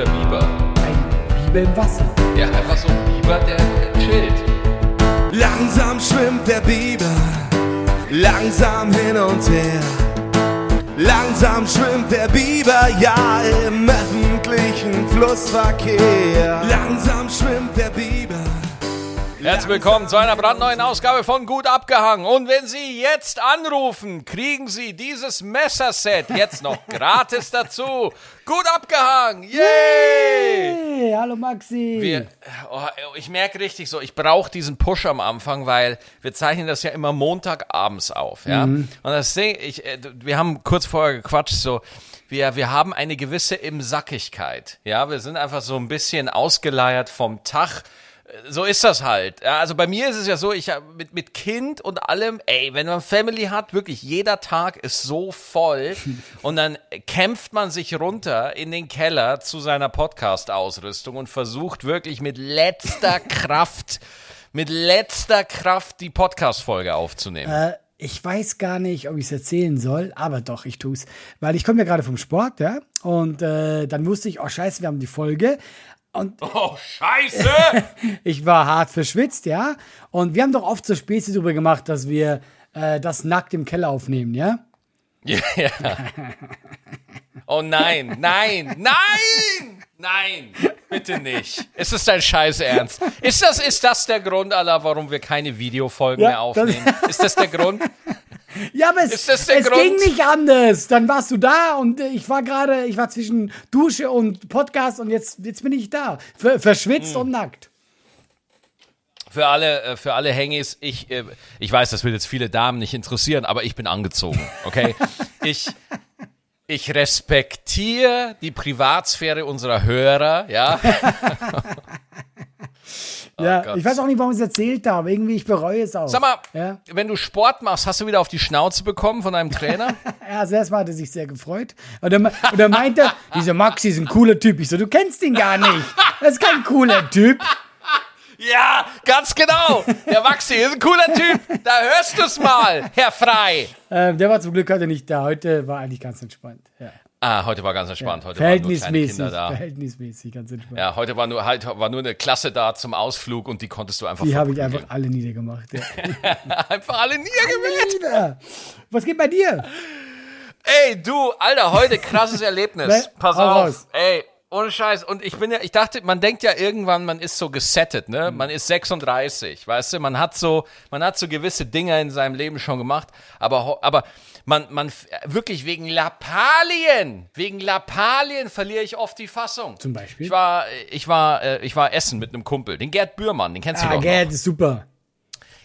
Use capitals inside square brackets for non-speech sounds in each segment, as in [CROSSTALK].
der Biber. Ein Biber im Wasser. Ja, einfach so ein Biber, der chillt. Langsam schwimmt der Biber, langsam hin und her. Langsam schwimmt der Biber, ja, im öffentlichen Flussverkehr. Langsam schwimmt der Biber. Herzlich willkommen zu einer brandneuen Ausgabe von Gut abgehangen. Und wenn Sie jetzt anrufen, kriegen Sie dieses Messerset jetzt noch [LAUGHS] gratis dazu. Gut abgehangen. Yay! Hey, hallo Maxi. Wir, oh, ich merke richtig so, ich brauche diesen Push am Anfang, weil wir zeichnen das ja immer Montagabends auf, ja. Und das Ding, ich, äh, wir haben kurz vorher gequatscht, so, wir, wir haben eine gewisse Imsackigkeit, ja. Wir sind einfach so ein bisschen ausgeleiert vom Tag so ist das halt. Ja, also bei mir ist es ja so, ich mit, mit Kind und allem, ey, wenn man Family hat, wirklich jeder Tag ist so voll [LAUGHS] und dann kämpft man sich runter in den Keller zu seiner Podcast-Ausrüstung und versucht wirklich mit letzter [LAUGHS] Kraft, mit letzter Kraft die Podcast-Folge aufzunehmen. Äh, ich weiß gar nicht, ob ich es erzählen soll, aber doch, ich tue es. Weil ich komme ja gerade vom Sport, ja. Und äh, dann wusste ich, oh scheiße, wir haben die Folge. Und [LAUGHS] Oh, scheiße! [LAUGHS] ich war hart verschwitzt, ja. Und wir haben doch oft so Späße darüber gemacht, dass wir äh, das nackt im Keller aufnehmen, ja. ja. Oh nein, nein, nein! Nein, bitte nicht. Ist es dein Scheiß Ernst? Ist das, ist das der Grund, Allah, warum wir keine Videofolgen Ja, mehr aufnehmen? Ist das der Grund? [LAUGHS] Ja, aber es, es ging nicht anders. Dann warst du da und ich war gerade, ich war zwischen Dusche und Podcast und jetzt, jetzt bin ich da. Ver verschwitzt Hm. und nackt. Für alle, äh, für alle Hengis, ich, äh, ich weiß, das wird jetzt viele Damen nicht interessieren, aber ich bin angezogen, okay? [LAUGHS] Ich, ich respektiere die Privatsphäre unserer Hörer, ja? [LAUGHS] ja, Oh ich weiß auch nicht, warum ich es erzählt habe. Irgendwie, ich bereue es auch. Sag mal, Ja, wenn du Sport machst, hast du wieder auf die Schnauze bekommen von deinem Trainer? [LAUGHS] ja also erstmal hat er sich sehr gefreut. Und er, und er meinte, dieser Maxi ist ein cooler Typ. Ich so, du kennst ihn gar nicht. Das ist kein cooler Typ. [LAUGHS] Ja, ganz genau. Der Maxi ist ein cooler Typ. Da hörst du es mal, Herr Frei. Ähm, der war zum Glück heute nicht da. Heute war eigentlich ganz entspannt. Ja. Ah, heute war ganz entspannt. Heute waren nur kleine Verhältnismäßig. Kinder da. Verhältnismäßig, ganz entspannt. Ja, heute war nur, halt, war nur eine Klasse da zum Ausflug und die konntest du einfach Die habe ich einfach alle niedergemacht. Ja. [LAUGHS] einfach alle niedergemäht. Nieder. Was geht bei dir? Ey, du, Alter, heute krasses [LAUGHS] Erlebnis. Pass auf. raus. Ey, ohne Scheiß. Und ich bin ja, ich dachte, man denkt ja irgendwann, man ist so gesettet, Mhm. ne? Man ist 36, weißt du? Man hat so, man hat so gewisse Dinge in seinem Leben schon gemacht, aber, aber man, man, wirklich wegen Lappalien, wegen Lappalien verliere ich oft die Fassung. Zum Beispiel? Ich war, ich war, äh, ich war essen mit einem Kumpel, den Gerd Bührmann, den kennst du Ah, doch. noch. Gerd ist super.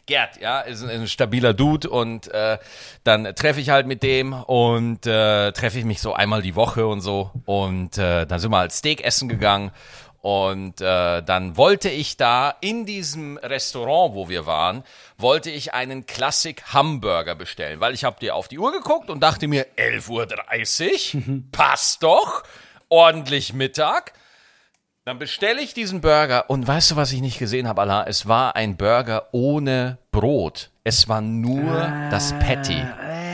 Gerd, ja, ist ein, ist ein stabiler Dude und äh, dann treffe ich halt mit dem und äh, treffe ich mich so einmal die Woche und so und äh, dann sind wir halt Steak essen gegangen und äh, dann wollte ich da in diesem Restaurant, wo wir waren, wollte ich einen Klassik Hamburger bestellen, weil ich habe dir auf die Uhr geguckt und dachte mir 11:30 Uhr, passt doch, ordentlich Mittag. Dann bestelle ich diesen Burger und weißt du, was ich nicht gesehen habe, Allah? Es war ein Burger ohne Brot. Es war nur das Patty.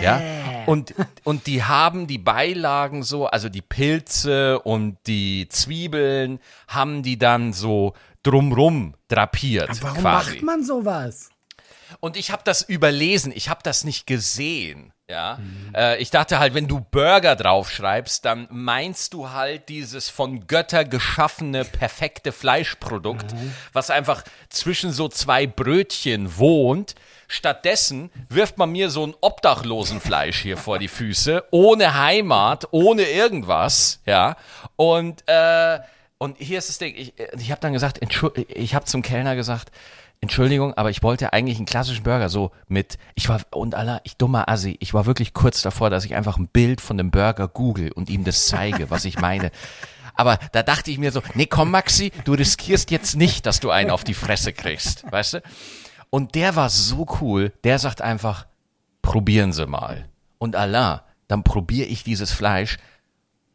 Ja? Und, und die haben die Beilagen so, also die Pilze und die Zwiebeln, haben die dann so drumrum drapiert. Warum quasi. macht man sowas? Und ich habe das überlesen, ich habe das nicht gesehen. Ja, äh, ich dachte halt, wenn du Burger draufschreibst, dann meinst du halt dieses von Götter geschaffene perfekte Fleischprodukt, was einfach zwischen so zwei Brötchen wohnt. Stattdessen wirft man mir so ein Obdachlosenfleisch hier vor die Füße, ohne Heimat, ohne irgendwas, ja. Und äh, und hier ist das Ding. Ich, ich habe dann gesagt, ich habe zum Kellner gesagt, Entschuldigung, aber ich wollte eigentlich einen klassischen Burger, so mit, ich war, und Allah, ich dummer Assi, ich war wirklich kurz davor, dass ich einfach ein Bild von dem Burger google und ihm das zeige, was ich meine. [LAUGHS] Aber da dachte ich mir so, nee, komm Maxi, du riskierst jetzt nicht, dass du einen auf die Fresse kriegst, weißt du? Und der war so cool, der sagt einfach, probieren Sie mal. Und Allah, dann probiere ich dieses Fleisch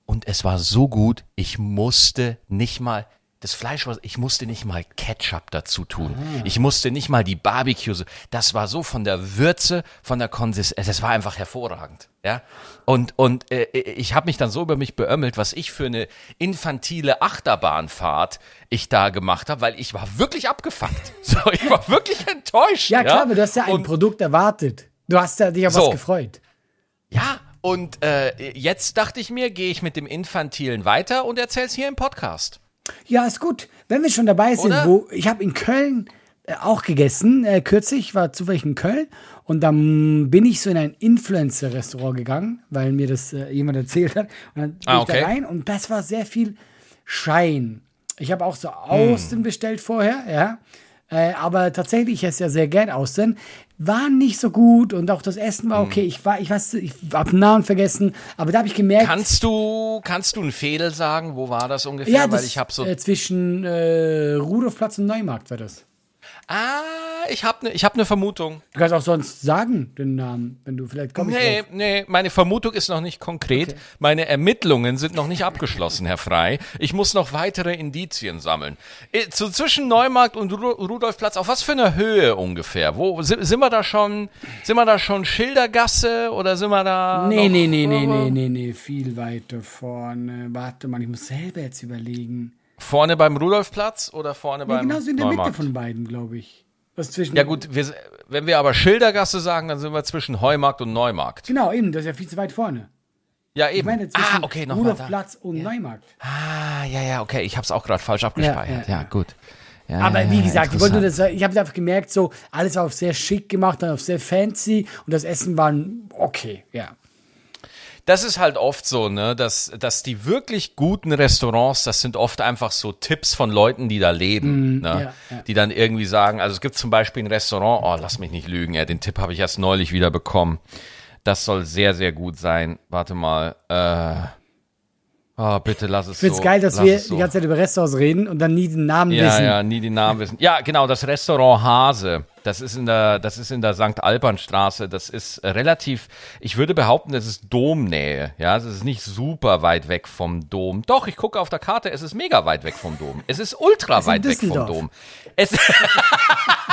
und es war so gut, ich musste nicht mal, das Fleisch war, ich musste nicht mal Ketchup dazu tun. Ich musste nicht mal die Barbecue, das war so von der Würze, von der Konsistenz, es war einfach hervorragend. Ja, und, und äh, ich habe mich dann so über mich beömmelt, was ich für eine infantile Achterbahnfahrt ich da gemacht habe, weil ich war wirklich abgefuckt. [LAUGHS] So, ich war wirklich enttäuscht. Ja, klar, aber du hast ja ein Und- Produkt erwartet. Du hast ja dich auf was So. gefreut. Ja, und äh, jetzt dachte ich mir, gehe ich mit dem Infantilen weiter und erzähl's hier im Podcast. Ja, ist gut. Wenn wir schon dabei sind, Oder? wo ich habe in Köln äh, auch gegessen, äh, kürzlich, war zufällig in Köln und dann bin ich so in ein Influencer-Restaurant gegangen, weil mir das äh, jemand erzählt hat. Und dann bin Ah, ich da okay. rein und das war sehr viel Schein. Ich habe auch so Hm. Außen bestellt vorher, ja. Äh, aber tatsächlich, ich esse ja sehr gern Außen. War nicht so gut und auch das Essen Hm. war okay. Ich war, ich weiß, ich den Namen vergessen, aber da habe ich gemerkt, Kannst du, kannst du einen Fehler sagen? Wo war das ungefähr? ja, Weil das, ich habe so. äh, zwischen äh, Rudolfplatz und Neumarkt war das. Ah, ich habe eine ich hab ne Vermutung. Du kannst auch sonst sagen, den Namen, wenn du vielleicht kommst. Nee, drauf. nee, meine Vermutung ist noch nicht konkret. Meine Ermittlungen sind noch nicht abgeschlossen, Herr Frei. Ich muss noch weitere Indizien sammeln. Äh, Zu, zwischen Neumarkt und Ru Rudolfplatz, auf was für einer Höhe ungefähr? Wo sind, sind wir da schon? Sind wir da schon Schildergasse oder sind wir da? Nee, noch, nee, nee, nee, nee, nee, nee, viel weiter vorne. Warte mal, ich muss selber jetzt überlegen. Vorne beim Rudolfplatz oder vorne Ja, beim genau so in der Mitte Neumarkt? von beiden, glaube ich. Was zwischen Ja gut, wir, wenn wir aber Schildergasse sagen, dann sind wir zwischen Heumarkt und Neumarkt. Genau, eben, das ist ja viel zu weit vorne. Ja, Ich eben. meine zwischen ah, okay, da. Rudolfplatz und Neumarkt. Ah, ja, ja, okay, ich habe es auch gerade falsch abgespeichert. Ja, Ja, ja, ja. gut. Ja, Aber ja, wie ja, gesagt, ich, wollte das, ich habe einfach gemerkt, so alles war auf sehr schick gemacht, dann auf sehr fancy und das Essen war okay, ja. Das ist halt oft so, ne, dass, dass die wirklich guten Restaurants, das sind oft einfach so Tipps von Leuten, die da leben, ne, Mhm, ja, ja. die dann irgendwie sagen, also es gibt zum Beispiel ein Restaurant, oh, lass mich nicht lügen, ja, den Tipp habe ich erst neulich wieder bekommen. Das soll sehr, sehr gut sein. Warte mal, äh, oh, bitte lass es Ich finde es so. geil, dass lass wir so. die ganze Zeit über Restaurants reden und dann nie den Namen Ja, wissen. ja, nie die Namen wissen. Ja, genau, das Restaurant Hase. Das ist in der, das ist in der St. Albanstraße. Das ist relativ, ich würde behaupten, das ist Domnähe. Ja, es ist nicht super weit weg vom Dom. Doch, ich gucke auf der Karte, es ist mega weit weg vom Dom. Es ist ultra in weit weg vom. Dom. Es [LAUGHS]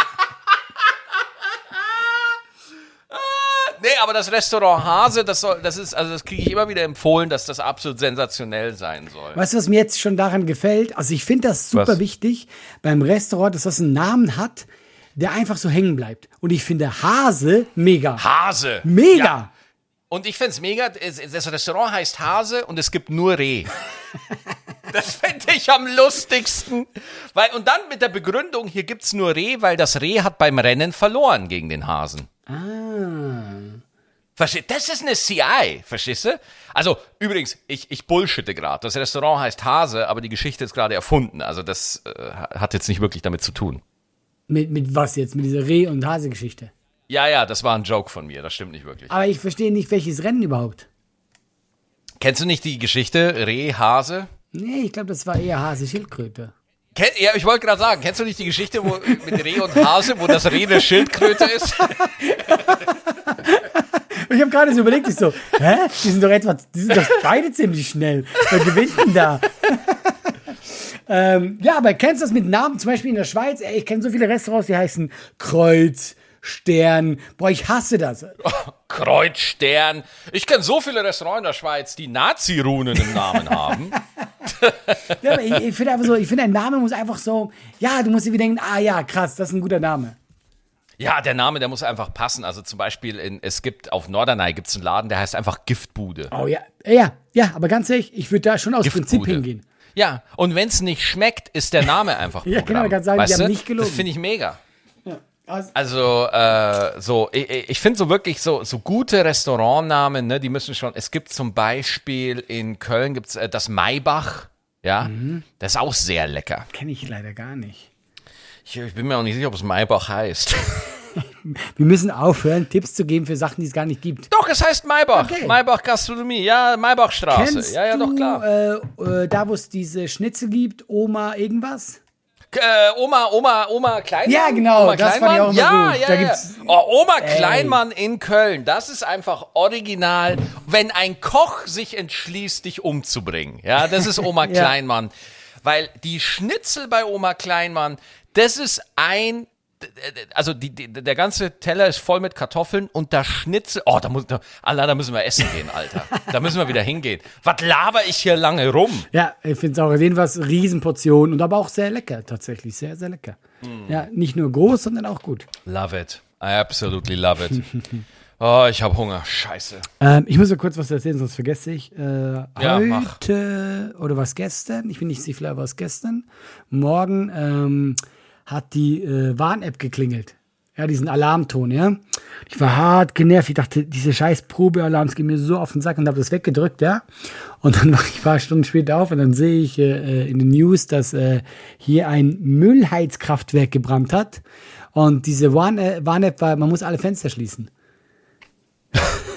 Nee, aber das Restaurant Hase, das soll, das ist, also das kriege ich immer wieder empfohlen, dass das absolut sensationell sein soll. Weißt du, was mir jetzt schon daran gefällt? Also ich finde das super Was? wichtig beim Restaurant, dass das einen Namen hat, der einfach so hängen bleibt. Und ich finde Hase mega. Hase. Mega! Ja. Und ich find's mega, es- das Restaurant heißt Hase und es gibt nur Reh. [LAUGHS] Das finde ich am lustigsten. Weil, und dann mit der Begründung, hier gibt's nur Reh, weil das Reh hat beim Rennen verloren gegen den Hasen. Ah. Verstehst Das ist eine CI, verstehst du? Also, übrigens, ich, ich bullshitte gerade. Das Restaurant heißt Hase, aber die Geschichte ist gerade erfunden. Also, das äh, hat jetzt nicht wirklich damit zu tun. Mit, mit was jetzt? Mit dieser Reh- und Hase-Geschichte. Ja, ja, das war ein Joke von mir, das stimmt nicht wirklich. Aber ich verstehe nicht, welches Rennen überhaupt. Kennst du nicht die Geschichte Reh, Hase? Nee, ich glaube, das war eher Hase-Schildkröte. Kenn, ja, ich wollte gerade sagen, kennst du nicht die Geschichte wo, mit Reh und Hase, wo das Reh eine Schildkröte ist? [LAUGHS] Ich habe gerade so überlegt, ich so, hä? Die sind doch etwa, die sind doch beide ziemlich schnell. Wer gewinnt denn da? [LAUGHS] ähm, ja, aber kennst du das mit Namen? Zum Beispiel in der Schweiz, ey, ich kenne so viele Restaurants, die heißen Kreuz, Stern. Boah, ich hasse das. [LAUGHS] Kreuz, Stern. Ich kenne so viele Restaurants in der Schweiz, die Nazi-Runen im Namen haben. Ja, aber ich, ich finde einfach so, ich finde, ein Name muss einfach so, ja, du musst wieder denken, ah ja, krass, das ist ein guter Name. Ja, der Name, der muss einfach passen. Also zum Beispiel, in, es gibt auf Norderney gibt's einen Laden, der heißt einfach Giftbude. Oh ja, ja, ja, aber ganz ehrlich, ich würde da schon aus Giftbude. Prinzip hingehen. Ja, und wenn's nicht schmeckt, ist der Name einfach [LAUGHS] Ja, Programm. genau, man kann sagen, die weißt haben du? nicht gelogen. Das finde ich mega. Also, Also, äh, so, ich, ich finde so wirklich so, so gute Restaurantnamen, ne, die müssen schon, es gibt zum Beispiel in Köln gibt's äh, das Maybach, ja, Mhm. das ist auch sehr lecker. kenne ich leider gar nicht. Ich, ich bin mir auch nicht sicher, ob es Maybach heißt. [LAUGHS] Wir müssen aufhören, Tipps zu geben für Sachen, die es gar nicht gibt. doch, es heißt Maybach. Okay. Maybach Gastronomie, ja, Maybachstraße. Kennst ja, ja, du doch, klar. Äh, äh, da, wo es diese Schnitzel gibt, Oma irgendwas? Äh, Oma, Oma, Oma Kleinmann? Ja, genau, Oma das fand ich auch ja, gut. Ja, Da ja. gibt's- Oh, Oma Ey. Kleinmann in Köln, das ist einfach original. Wenn ein Koch sich entschließt, dich umzubringen, ja, das ist Oma [LAUGHS] Ja. Kleinmann. weil die Schnitzel bei Oma Kleinmann, das ist ein also die, die, der ganze Teller ist voll mit Kartoffeln und da Schnitzel. Oh, da muss, da, Allah, da müssen wir essen gehen, Alter. Da müssen wir wieder hingehen. Was laber ich hier lange rum? Ja, ich finde es auch jedenfalls Riesenportionen und aber auch sehr lecker, tatsächlich. Sehr, sehr lecker. Mm. Ja, nicht nur groß, sondern auch gut. Love it. I absolutely love it. [LAUGHS] Oh, ich habe Hunger. Scheiße. Ähm, ich muss nur kurz was erzählen, sonst vergesse ich. Äh, Ja, mach. heute oder was gestern, ich bin nicht sicher, was gestern, morgen ähm, hat die äh, Warn-App geklingelt. Ja, diesen Alarmton, ja. Ich war hart genervt. Ich dachte, diese scheiß Probealarms gehen mir so auf den Sack und habe das weggedrückt, ja. Und dann [LAUGHS] wache ich ein paar Stunden später auf und dann sehe ich äh, in den News, dass äh, hier ein Müllheizkraftwerk gebrannt hat. Und diese äh, Warn-App war, man muss alle Fenster schließen.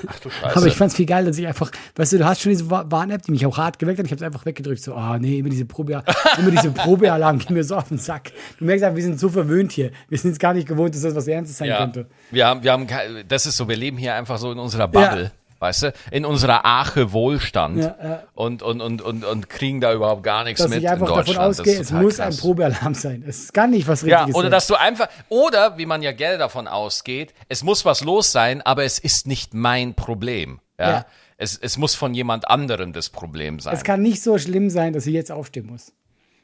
Ach du Scheiße. Aber ich fand's viel geil, dass ich einfach, weißt du, du hast schon diese Wa- Warn-App, die mich auch hart geweckt hat. Ich habe es einfach weggedrückt. So, ah nee, immer diese Probe, [LAUGHS] immer diese Probealarm gehen mir so auf den Sack. Du merkst einfach, wir sind so verwöhnt hier. Wir sind es gar nicht gewohnt, dass das was Ernstes sein ja, könnte. wir haben, wir haben, das ist so, wir leben hier einfach so in unserer Bubble. Ja. Weißt du, in unserer Arche Wohlstand Ja, ja. Und, und, und, und, und kriegen da überhaupt gar nichts Dass mit ich einfach in davon ausgehe, es total muss krass. ein Probealarm sein. Es kann nicht was Ja, Richtiges oder sein. dass du einfach, oder wie man ja gerne davon ausgeht, es muss was los sein, aber es ist nicht mein Problem. Ja. Ja. Es, es muss von jemand anderem das Problem sein. es kann nicht so schlimm sein, dass ich jetzt aufstehen muss.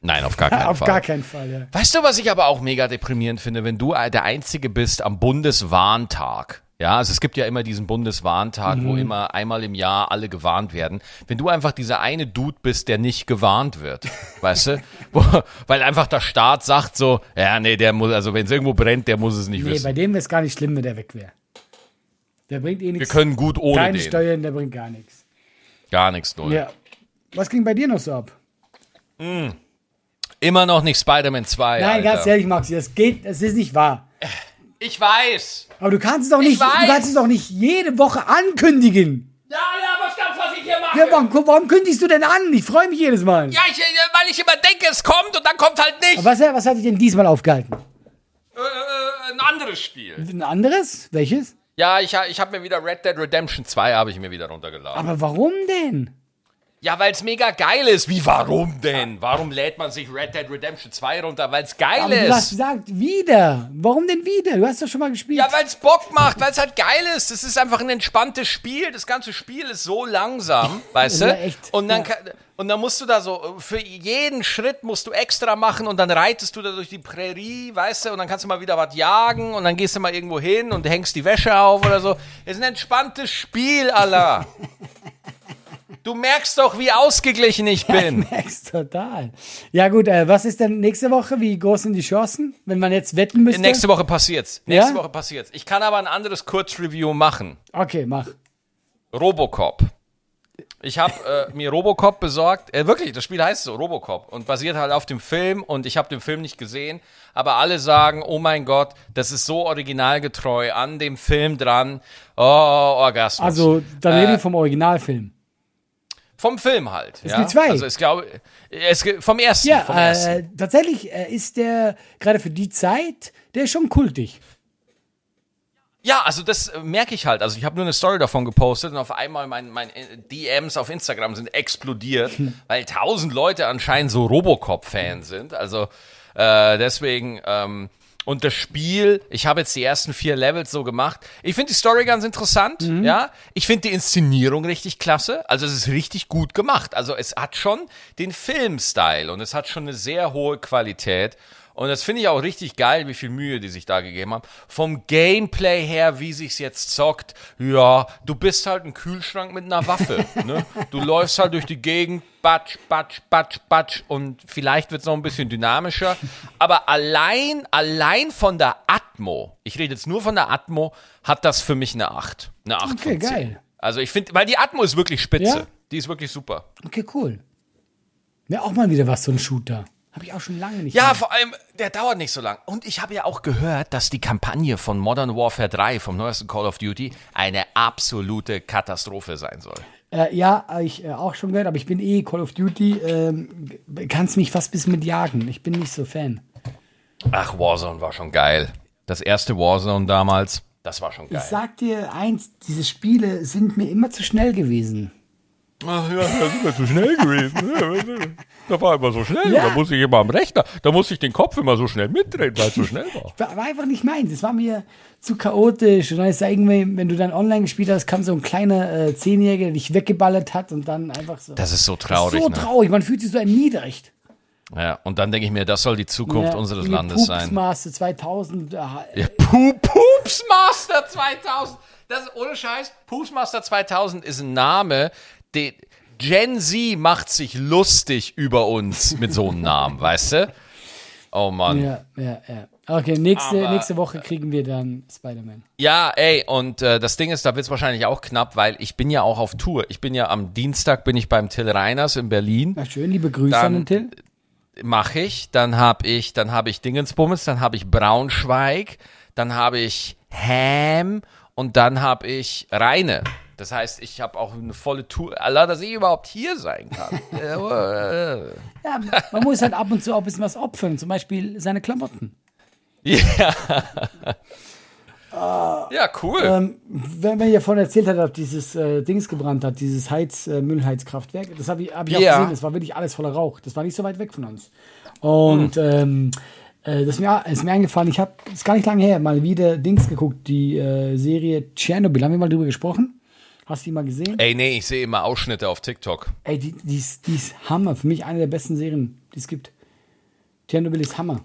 Nein, auf gar keinen [LAUGHS] Auf Fall. gar keinen Fall, ja. Weißt du, was ich aber auch mega deprimierend finde, wenn du der Einzige bist am Bundeswarntag? Ja, also es gibt ja immer diesen Bundeswarntag, wo immer einmal im Jahr alle gewarnt werden. Wenn du einfach dieser eine Dude bist, der nicht gewarnt wird, [LAUGHS] weißt du? Wo, weil einfach der Staat sagt so, ja, nee, der muss, also wenn es irgendwo brennt, der muss es nicht Nee, wissen. bei dem wäre es gar nicht schlimm, wenn der weg wäre. Der bringt eh Wir nichts. können gut ohne Keine den. Steuern, der bringt gar nichts. Gar nichts null. Ja. Was ging bei dir noch so ab? Immer noch nicht Spider-Man 2. Nein, Alter. ganz ehrlich, Maxi, das geht, das ist nicht wahr. Ich weiß. Aber du kannst es doch nicht, du kannst es doch nicht jede Woche ankündigen. Ja, ja, was ganz, was ich hier mache. Ja, warum, warum kündigst du denn an? Ich freue mich jedes Mal. Ja, ich, weil ich immer denke, es kommt und dann kommt halt nicht. Aber was, was hat dich denn diesmal aufgehalten? Äh, äh, ein anderes Spiel. Ein anderes? Welches? Ja, ich, ich habe mir wieder Red Dead Redemption 2 habe ich mir wieder runtergeladen. Aber warum denn? Ja, weil es mega geil ist. Wie, warum denn? Warum lädt man sich Red Dead Redemption 2 runter? Weil es geil Aber du hast ist. gesagt, wieder. Warum denn wieder? Du hast doch schon mal gespielt. Ja, weil es Bock macht, weil es halt geil ist. Es ist einfach ein entspanntes Spiel. Das ganze Spiel ist so langsam, [LAUGHS] weißt du? Echt. Und dann, Ja. und dann musst du da so, für jeden Schritt musst du extra machen und dann reitest du da durch die Prärie, weißt du? Und dann kannst du mal wieder was jagen und dann gehst du mal irgendwo hin und hängst die Wäsche auf oder so. Es ist ein entspanntes Spiel, Allah. [LAUGHS] Du merkst doch, wie ausgeglichen ich bin. Merkst total. Ja gut, äh, was ist denn nächste Woche? Wie groß sind die Chancen, wenn man jetzt wetten müsste? Nächste Woche passiert's. Nächste Ja? Woche passiert's. Ich kann aber ein anderes Kurzreview machen. Okay, mach. Robocop. Ich habe äh, mir Robocop besorgt. Äh, wirklich, das Spiel heißt so, Robocop. Und basiert halt auf dem Film. Und ich habe den Film nicht gesehen. Aber alle sagen, oh mein Gott, das ist so originalgetreu an dem Film dran. Oh, Orgasmus. Also, dann Äh, vom Originalfilm. Vom Film halt. Es ja? gibt zwei. Also ich glaube, es, vom ersten. Ja, vom ersten. äh, tatsächlich äh, ist der gerade für die Zeit, der ist schon kultig. Ja, also das äh, merke ich halt. Also ich habe nur eine Story davon gepostet und auf einmal mein, mein äh, DMs auf Instagram sind explodiert, [LAUGHS] weil tausend Leute anscheinend so Robocop-Fans sind. Also äh, deswegen ähm, und das Spiel, ich habe jetzt die ersten vier Levels so gemacht. Ich finde die Story ganz interessant, ja. Ich finde die Inszenierung richtig klasse. Also es ist richtig gut gemacht. Also es hat schon den Film-Style und es hat schon eine sehr hohe Qualität. Und das finde ich auch richtig geil, wie viel Mühe die sich da gegeben haben. Vom Gameplay her, wie sich's jetzt zockt, ja, du bist halt ein Kühlschrank mit einer Waffe. [LAUGHS] ne? Du läufst halt durch die Gegend, batsch, batsch, batsch, batsch und vielleicht wird's noch ein bisschen dynamischer. Aber allein, allein von der Atmo, ich rede jetzt nur von der Atmo, hat das für mich eine 8. Eine 8 Okay, von 10. geil. Also ich finde, weil die Atmo ist wirklich spitze. Ja? Die ist wirklich super. Okay, cool. Wäre auch mal wieder was, so ein Shooter. Habe ich auch schon lange nicht Ja, mehr. vor allem, der dauert nicht so lang. Und ich habe ja auch gehört, dass die Kampagne von Modern Warfare 3, vom neuesten Call of Duty, eine absolute Katastrophe sein soll. Äh, ja, ich äh, auch schon gehört, aber ich bin eh Call of Duty, ähm, kannst mich fast bis mit jagen. Ich bin nicht so Fan. Ach, Warzone war schon geil. Das erste Warzone damals, das war schon Ich geil. sag dir eins, diese Spiele sind mir immer zu schnell gewesen. Ach ja, da sind wir zu schnell gewesen. Da war immer so schnell. Ja. Da musste ich immer am Rechner, da musste ich den Kopf immer so schnell mitdrehen, weil es so schnell war. War, war einfach nicht meins. Es war mir zu chaotisch. Und dann ist da irgendwie, wenn du dann online gespielt hast, kam so ein kleiner äh, Zehnjähriger, der dich weggeballert hat und dann einfach so. Das ist so traurig. so ne? traurig. Man fühlt sich so erniedrigt. Ja, und dann denke ich mir, das soll die Zukunft Ja, unseres Landes sein. Pupsmaster 2000. Äh, Ja, Pu- Pupsmaster 2000. Das ist ohne Scheiß. Pupsmaster 2000 ist ein Name, den Gen Z macht sich lustig über uns mit so einem Namen, weißt du? Oh Mann. Ja, ja, ja, ja. Okay, nächste, Aber- nächste Woche kriegen wir dann Spider-Man. ey, und äh, das Ding ist, da wird es wahrscheinlich auch knapp, weil ich bin ja auch auf Tour. Ich bin ja am Dienstag bin ich beim Till Reiners in Berlin. Na schön, liebe Grüße Dann- an den Till. mache ich, dann habe ich, dann habe ich Dingensbummels, dann habe ich Braunschweig, dann habe ich Ham und dann habe ich Reine. Das heißt, ich habe auch eine volle Tour. Allah, dass ich überhaupt hier sein kann. [LAUGHS] Äh, Ja, man muss halt ab und zu auch ein bisschen was opfern, zum Beispiel seine Klamotten. ja. ja, cool. Ähm, wenn man ja vorhin erzählt hat, dass dieses äh, Dings gebrannt hat, dieses Heiz, äh, Müllheizkraftwerk, das habe ich, hab ich auch Ja. gesehen, das war wirklich alles voller Rauch. Das war nicht so weit weg von uns. Und ähm, äh, das ist mir, ist mir eingefallen, ich habe, ist gar nicht lange her, mal wieder Dings geguckt, die äh, Serie Tschernobyl. Haben wir mal drüber gesprochen? Hast du die mal gesehen? Ey, nee, ich sehe immer Ausschnitte auf TikTok. Ey, die, die, ist, die ist Hammer. Für mich eine der besten Serien, die es gibt. Tschernobyl ist Hammer.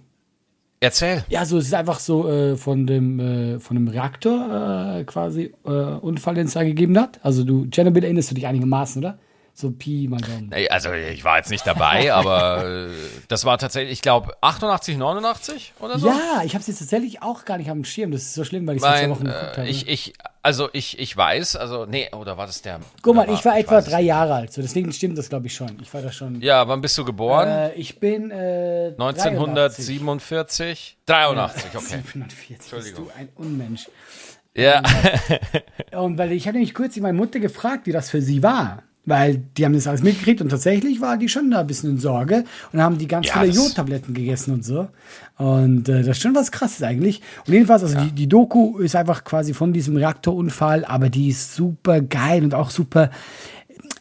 Erzähl. Ja, so es ist einfach so äh, von dem äh, von dem Reaktor äh, quasi äh, Unfall, den es da gegeben hat. Also du Tschernobyl erinnerst du dich einigermaßen, oder? So Pi mal Daumen. Also ich war jetzt nicht dabei, [LAUGHS] aber äh, das war tatsächlich, ich glaube, 88, 89 oder so. Ja, ich habe es jetzt tatsächlich auch gar nicht am Schirm. Das ist so schlimm, weil ich es vor zwei Wochen geguckt äh, habe. ich, ich, also ich, ich weiß, also, nee, oder war das der? Guck mal, oder ich war etwa weiß es drei Jahre alt, so deswegen stimmt das, glaube ich schon. Ich war da schon. Ja, wann bist du geboren? Äh, ich bin äh, 1947? 83, okay. 47. Bist du ein Unmensch. Ja, Und weil ich habe nämlich kurz meine Mutter gefragt, wie das für sie war. Weil die haben das alles mitgekriegt und tatsächlich war die schon da ein bisschen in Sorge und haben die ganz Ja, viele Jodtabletten gegessen und so. Und äh, das ist schon was krasses eigentlich. Und jedenfalls, also die, die Doku ist einfach quasi von diesem Reaktorunfall, aber die ist super geil und auch super,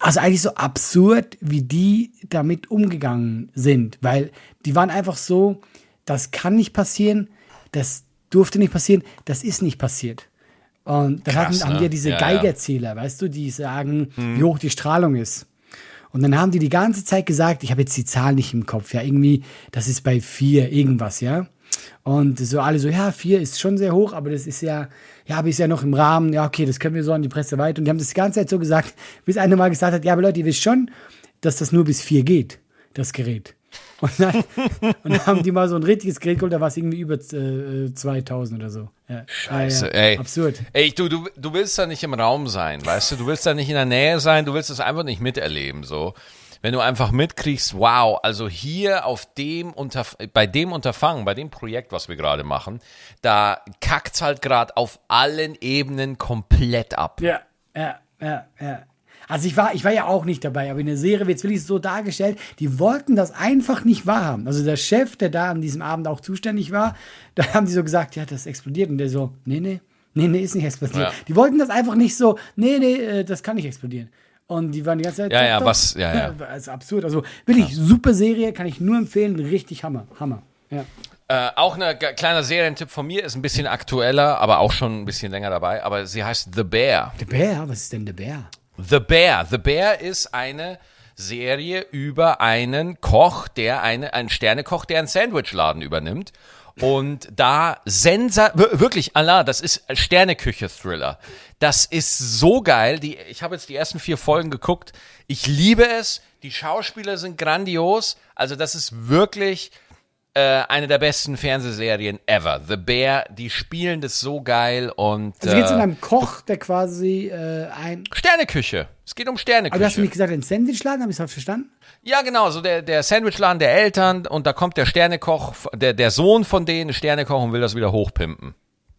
also eigentlich so absurd, wie die damit umgegangen sind. Weil die waren einfach so, das kann nicht passieren, das durfte nicht passieren, das ist nicht passiert. Und dann Krass, hatten, haben ne? die ja diese Ja, ja. Geigerzähler, weißt du, die sagen, wie hoch die Strahlung ist. Und dann haben die die ganze Zeit gesagt, ich habe jetzt die Zahl nicht im Kopf, ja, irgendwie, das ist bei vier irgendwas, ja. Und so alle so, ja, vier ist schon sehr hoch, aber das ist ja, ja, aber ist ja noch im Rahmen, ja, okay, das können wir so an die Presse weiter. Und die haben das die ganze Zeit so gesagt, bis einer mal gesagt hat, ja, aber Leute, ihr wisst schon, dass das nur bis vier geht, das Gerät. Und dann, und dann haben die mal so ein richtiges Gerät geholt, da war es irgendwie über äh, 2000 oder so. Ja. Scheiße, ja, ja. ey. Absurd. Ey, du, du, du willst da nicht im Raum sein, weißt du? Du willst da nicht in der Nähe sein, du willst es einfach nicht miterleben, so. Wenn du einfach mitkriegst, wow, also hier auf dem Unterf bei dem Unterfangen, bei dem Projekt, was wir gerade machen, da kackt's halt gerade auf allen Ebenen komplett ab. Ja, ja, ja, ja. Also ich war, ich war ja auch nicht dabei, aber in der Serie wird es wirklich so dargestellt, die wollten das einfach nicht wahrhaben. Also der Chef, der da an diesem Abend auch zuständig war, [LAUGHS] da haben die so gesagt, ja, das explodiert. Und der so, nee, nee, nee, nee, ist nicht explodiert. Ja. Die wollten das einfach nicht so, nee, nee, äh, das kann nicht explodieren. Und die waren die ganze Zeit. Ja, ja, was- ja, ja. [LAUGHS] Das ist absurd. Also wirklich super Serie, kann ich nur empfehlen. Richtig Hammer. Hammer. Ja. Äh, auch ein kleiner Serientipp von mir, ist ein bisschen aktueller, aber auch schon ein bisschen länger dabei, aber sie heißt The Bear. Der Bär, was ist denn der Bär? The Bear. The Bear ist eine Serie über einen Koch, der eine, einen Sternekoch, der einen Sandwichladen übernimmt. Und da sensa, wir- wirklich, Allah, das ist Sterneküche-Thriller. Das ist so geil. Die, ich habe jetzt die ersten vier Folgen geguckt. Ich liebe es. Die Schauspieler sind grandios. Also das ist wirklich eine der besten Fernsehserien ever. The Bear, die spielen das so geil und Also geht es um äh, einen Koch, der quasi äh, ein. Sterneküche. Es geht um Aber du hast Sterneküche. nicht gesagt, ein Sandwichladen, habe ich das verstanden? Ja, genau, so der, der Sandwichladen der Eltern und da kommt der Sternekoch, der, der Sohn von denen, Sternekoch und will das wieder hochpimpen.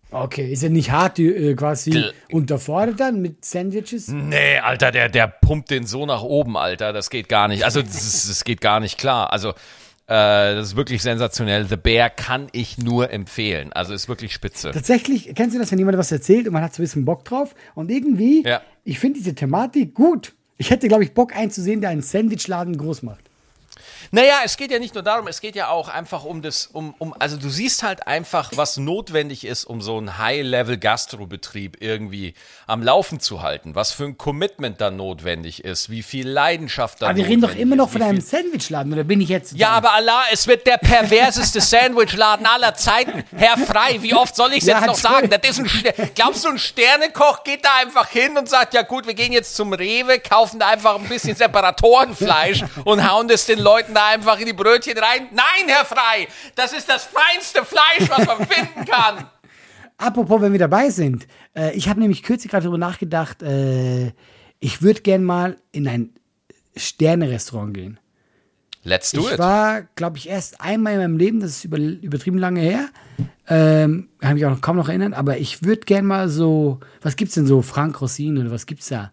Okay, ist er nicht hart die, äh, quasi Gl- unterfordert dann mit Sandwiches? Nee, Alter, der, der pumpt den so nach oben, Alter, das geht gar nicht. Also, das, das geht gar nicht klar. Also, äh, das ist wirklich sensationell. The Bear kann ich nur empfehlen. Also, ist wirklich spitze. Tatsächlich, kennst du das, wenn jemand was erzählt und man hat so ein bisschen Bock drauf und irgendwie, Ja. ich finde diese Thematik gut. Ich hätte, glaube ich, Bock einzusehen, der einen Sandwichladen groß macht. Naja, es geht ja nicht nur darum, es geht ja auch einfach um das, um, um, also du siehst halt einfach, was notwendig ist, um so einen High-Level-Gastrobetrieb irgendwie am Laufen zu halten, was für ein Commitment da notwendig ist, wie viel Leidenschaft da Aber wir reden doch immer noch ist, von einem Sandwichladen, oder bin ich jetzt. Ja, aber Allah, es wird der perverseste [LAUGHS] Sandwichladen aller Zeiten. Herr Frei, wie oft soll ich es Ja, jetzt noch sagen? Das ist ein Ster Glaubst du, ein Sternekoch geht da einfach hin und sagt, ja gut, wir gehen jetzt zum Rewe, kaufen da einfach ein bisschen Separatorenfleisch [LAUGHS] und hauen das den Leuten da einfach in die Brötchen rein? Nein, Herr Frei, das ist das feinste Fleisch, was man [LAUGHS] finden kann. Apropos, wenn wir dabei sind. Äh, ich habe nämlich kürzlich gerade darüber nachgedacht, äh, ich würde gern mal in ein Sterne-Restaurant gehen. Let's do ich it. war, glaube ich, erst einmal in meinem Leben, das ist über, übertrieben lange her. Ähm, kann mich auch noch, kaum noch erinnern, aber ich würde gern mal so, was gibt's denn so, Frank Rossin oder was gibt's da?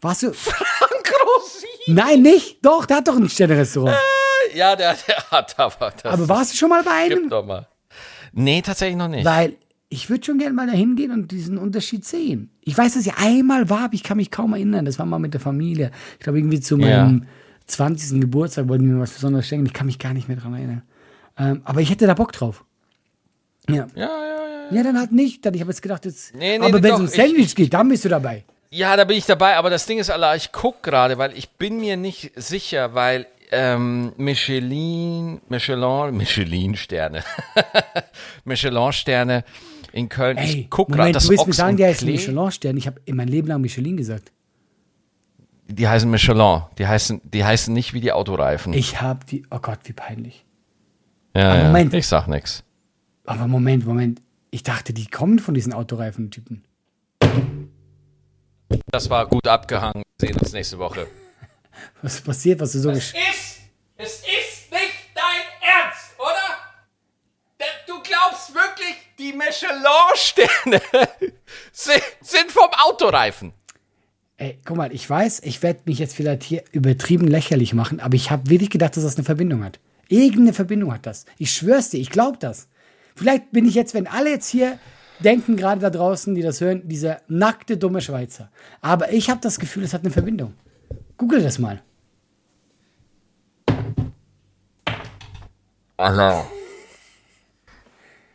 Warst du? [LAUGHS] Frank Rosin. Nein, nicht? Doch, der hat doch ein Sterne-Restaurant. Ja, der, der [LAUGHS] hat aber das. Aber warst du schon mal bei einem? Gib doch mal. Nee, tatsächlich noch nicht. Weil ich würde schon gerne mal dahin gehen und diesen Unterschied sehen. Ich weiß, dass ich einmal war, aber ich kann mich kaum erinnern. Das war mal mit der Familie. Ich glaube, irgendwie zu Ja. meinem 20. Geburtstag wollten wir mir was Besonderes schenken. Ich kann mich gar nicht mehr dran erinnern. Ähm, aber ich hätte da Bock drauf. Ja. Ja, ja, ja. Ja, dann halt nicht. Dann, ich habe jetzt gedacht, jetzt, Nee, nee, aber wenn es um ich- Sandwich geht, dann bist du dabei. Ja, da bin ich dabei, aber das Ding ist, Allah, ich guck gerade, weil ich bin mir nicht sicher, weil ähm, Michelin, Michelin, Michelin-Sterne, [LAUGHS] Michelin-Sterne in Köln. Ey, ich guck gerade, Moment, das du willst mir Ochs sagen, und der Klee, Michelin-Stern. Ich habe in meinem Leben lang Michelin gesagt. die heißen Michelin, die heißen, die heißen nicht wie die Autoreifen. Ich habe die, oh Gott, wie peinlich. ja, ja, Moment. ich sag nix. Aber Moment, Moment. Ich dachte, die kommen von diesen Autoreifen-Typen. Das war gut abgehangen. Wir sehen uns nächste Woche. Was passiert, was du so gesch ist, es ist nicht dein Ernst, oder? Du glaubst wirklich, die Michelin-Sterne [LAUGHS] sind, sind vom Autoreifen. Ey, guck mal, ich weiß, ich werde mich jetzt vielleicht hier übertrieben lächerlich machen, aber ich habe wirklich gedacht, dass das eine Verbindung hat. Irgendeine Verbindung hat das. Ich schwör's dir, ich glaube das. Vielleicht bin ich jetzt, wenn alle jetzt hier denken, gerade da draußen, die das hören, dieser nackte, dumme Schweizer. Aber ich habe das Gefühl, es hat eine Verbindung. Google das mal. Allah.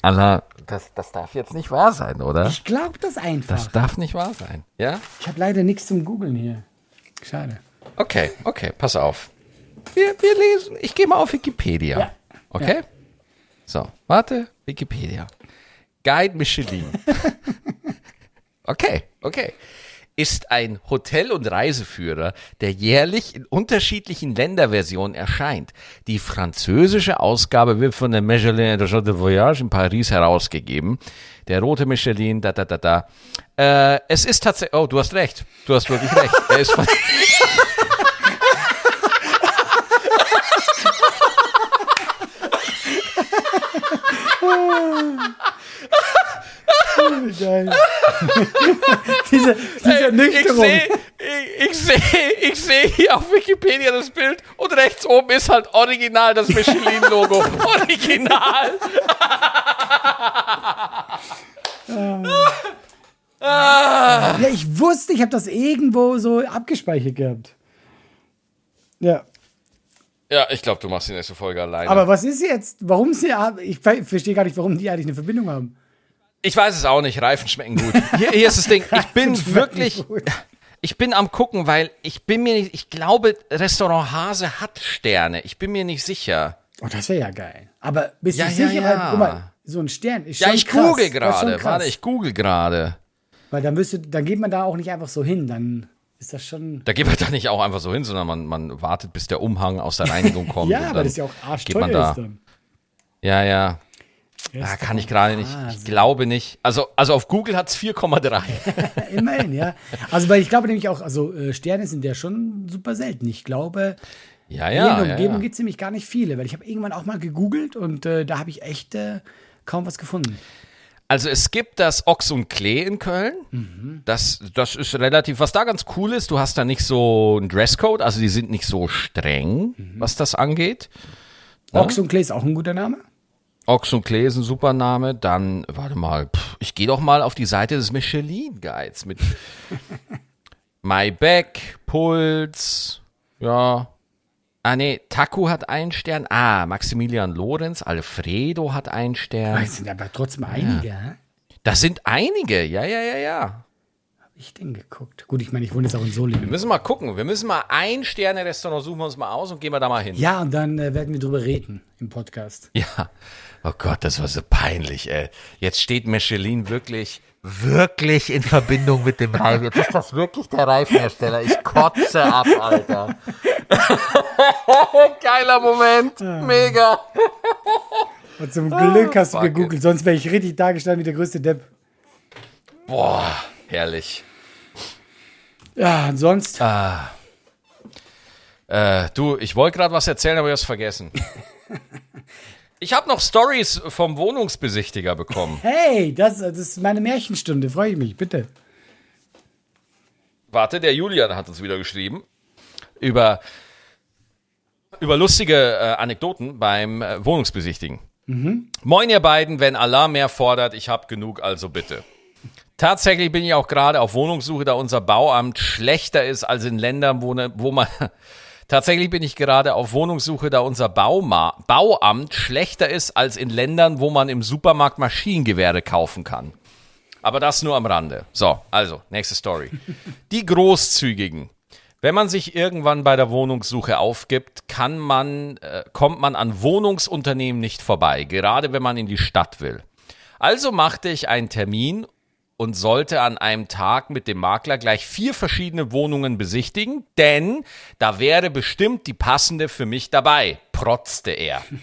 Allah, das, das darf jetzt nicht wahr sein, oder? Ich glaube das einfach. Das darf nicht wahr sein. Ja? ich habe leider nichts zum Googeln hier. Schade. Okay, okay, pass auf. Wir, wir lesen. Ich gehe mal auf Wikipedia. Ja. Okay? So, warte. Wikipedia. Guide Michelin. [LAUGHS] okay, okay. Ist ein Hotel- und Reiseführer, der jährlich in unterschiedlichen Länderversionen erscheint. Die französische Ausgabe wird von der Michelin Région de Voyage in Paris herausgegeben. Der rote Michelin, da, da, da, da. Äh, es ist tatsächlich, oh, du hast recht. Du hast wirklich recht. [LAUGHS] Er ist von, [LAUGHS] Geil. [LAUGHS] diese diese ich Ernüchterung. sehe, ich, ich sehe, ich sehe hier auf Wikipedia das Bild und rechts oben ist halt original das Michelin-Logo. [LAUGHS] original. Ja, ich wusste, ich habe das irgendwo so abgespeichert gehabt. Ja. Ja, ich glaube, du machst die nächste Folge alleine. Aber was ist jetzt? Warum sie. Ich ver- verstehe gar nicht, warum die eigentlich eine Verbindung haben. Ich weiß es auch nicht. Reifen schmecken gut. Hier, hier ist das Ding. Ich [LAUGHS] bin wirklich. Ich bin am gucken, weil ich bin mir nicht. Ich glaube, Restaurant Hase hat Sterne. Ich bin mir nicht sicher. Oh, das wäre ja geil. Aber bist Ja, du ja, sicher? ja. Weil, guck mal, so ein Stern ist Ja, schon ich krass. google gerade. Warte, ich google gerade. Weil dann, müsste, dann geht man da auch nicht einfach so hin. Dann ist das schon. Da geht man da nicht auch einfach so hin, sondern man, man wartet, bis der Umhang aus der Reinigung [LAUGHS] kommt. Ja, aber das ist ja auch geht arschteuer man da. ist dann. Ja, ja. Ja, Ah, kann ich gerade nicht. Ich glaube nicht. Also, also auf Google hat es 4,3. Immerhin, ja. Also, weil ich glaube nämlich auch, also äh, Sterne sind ja schon super selten. Ich glaube, Ja, hier in ja. der ja, Umgebung ja. gibt es nämlich gar nicht viele, weil ich habe irgendwann auch mal gegoogelt und äh, da habe ich echt äh, kaum was gefunden. Also es gibt das Ochs und Klee in Köln. Mhm. Das, das ist relativ, was da ganz cool ist, du hast da nicht so einen Dresscode, also die sind nicht so streng, Mhm. was das angeht. Ja. Ochs und Klee ist auch ein guter Name. Ochs und Klee ist ein super Name. Dann, warte mal, pff, ich gehe doch mal auf die Seite des Michelin Guides mit [LAUGHS] Maybach, Puls, ja. Ah, nee, Taku hat einen Stern. Ah, Maximilian Lorenz, Alfredo hat einen Stern. Das sind aber trotzdem einige, hä? Das sind einige, ja, ja, ja, ja. Ich den geguckt. Gut, ich meine, ich wohne jetzt auch in Solingen. Wir müssen mal gucken. Wir müssen mal ein Sterne-Restaurant suchen wir uns mal aus und gehen wir da mal hin. Ja, und dann äh, werden wir drüber reden im Podcast. Ja. Oh Gott, das war so peinlich, ey. Jetzt steht Michelin wirklich, wirklich in Verbindung mit dem Reifen. Jetzt ist das wirklich der Reifenhersteller. Ich kotze ab, Alter. [LAUGHS] Geiler Moment. Mega. Und zum Glück hast du fuck gegoogelt, sonst wäre ich richtig dargestanden wie der größte Depp. Boah, herrlich. Ja, und sonst. Äh, du, ich wollte gerade was erzählen, aber ich hab's vergessen. [LAUGHS] Ich habe noch Stories vom Wohnungsbesichtiger bekommen. Hey, das, das ist meine Märchenstunde, freue ich mich, bitte. Warte, der Julian hat uns wieder geschrieben über, über lustige äh, Anekdoten beim äh, Wohnungsbesichtigen. Moin ihr beiden, wenn Allah mehr fordert, ich hab genug, also bitte. Tatsächlich bin ich auch gerade auf Wohnungssuche, da unser Bauamt schlechter ist als in Ländern, wo, ne, wo man. Tatsächlich bin ich gerade auf Wohnungssuche, da unser Bauma Bauamt schlechter ist als in Ländern, wo man im Supermarkt Maschinengewehre kaufen kann. Aber das nur am Rande. So, also, nächste Story. [LAUGHS] Die Großzügigen. Wenn man sich irgendwann bei der Wohnungssuche aufgibt, kann man, äh, kommt man an Wohnungsunternehmen nicht vorbei, gerade wenn man in die Stadt will. Also machte ich einen Termin und sollte an einem Tag mit dem Makler gleich vier verschiedene Wohnungen besichtigen, denn da wäre bestimmt die passende für mich dabei, protzte er. [LAUGHS]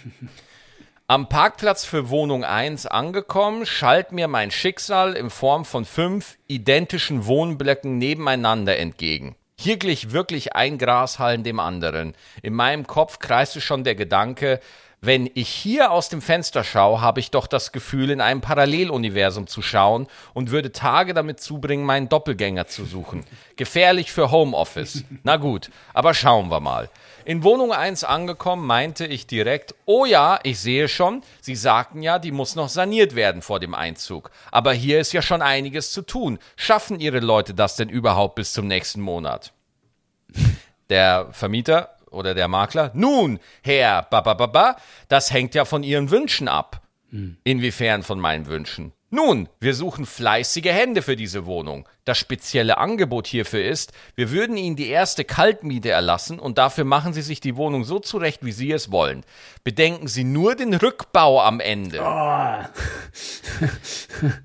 Am Parkplatz für Wohnung 1 angekommen, schallt mir mein Schicksal in Form von fünf identischen Wohnblöcken nebeneinander entgegen. Hier glich wirklich ein Grashalm dem anderen. In meinem Kopf kreiste schon der Gedanke, wenn ich hier aus dem Fenster schaue, habe ich doch das Gefühl, in einem Paralleluniversum zu schauen und würde Tage damit zubringen, meinen Doppelgänger zu suchen. [LAUGHS] Gefährlich für Homeoffice. Na gut, aber schauen wir mal. In Wohnung 1 angekommen, meinte ich direkt, oh ja, ich sehe schon, Sie sagten ja, die muss noch saniert werden vor dem Einzug. Aber hier ist ja schon einiges zu tun. Schaffen Ihre Leute das denn überhaupt bis zum nächsten Monat? Der Vermieter oder der Makler, nun, Herr, ba, ba, ba, ba, das hängt ja von Ihren Wünschen ab. Inwiefern von meinen Wünschen? Nun, wir suchen fleißige Hände für diese Wohnung. Das spezielle Angebot hierfür ist, wir würden Ihnen die erste Kaltmiete erlassen und dafür machen Sie sich die Wohnung so zurecht, wie Sie es wollen. Bedenken Sie nur den Rückbau am Ende.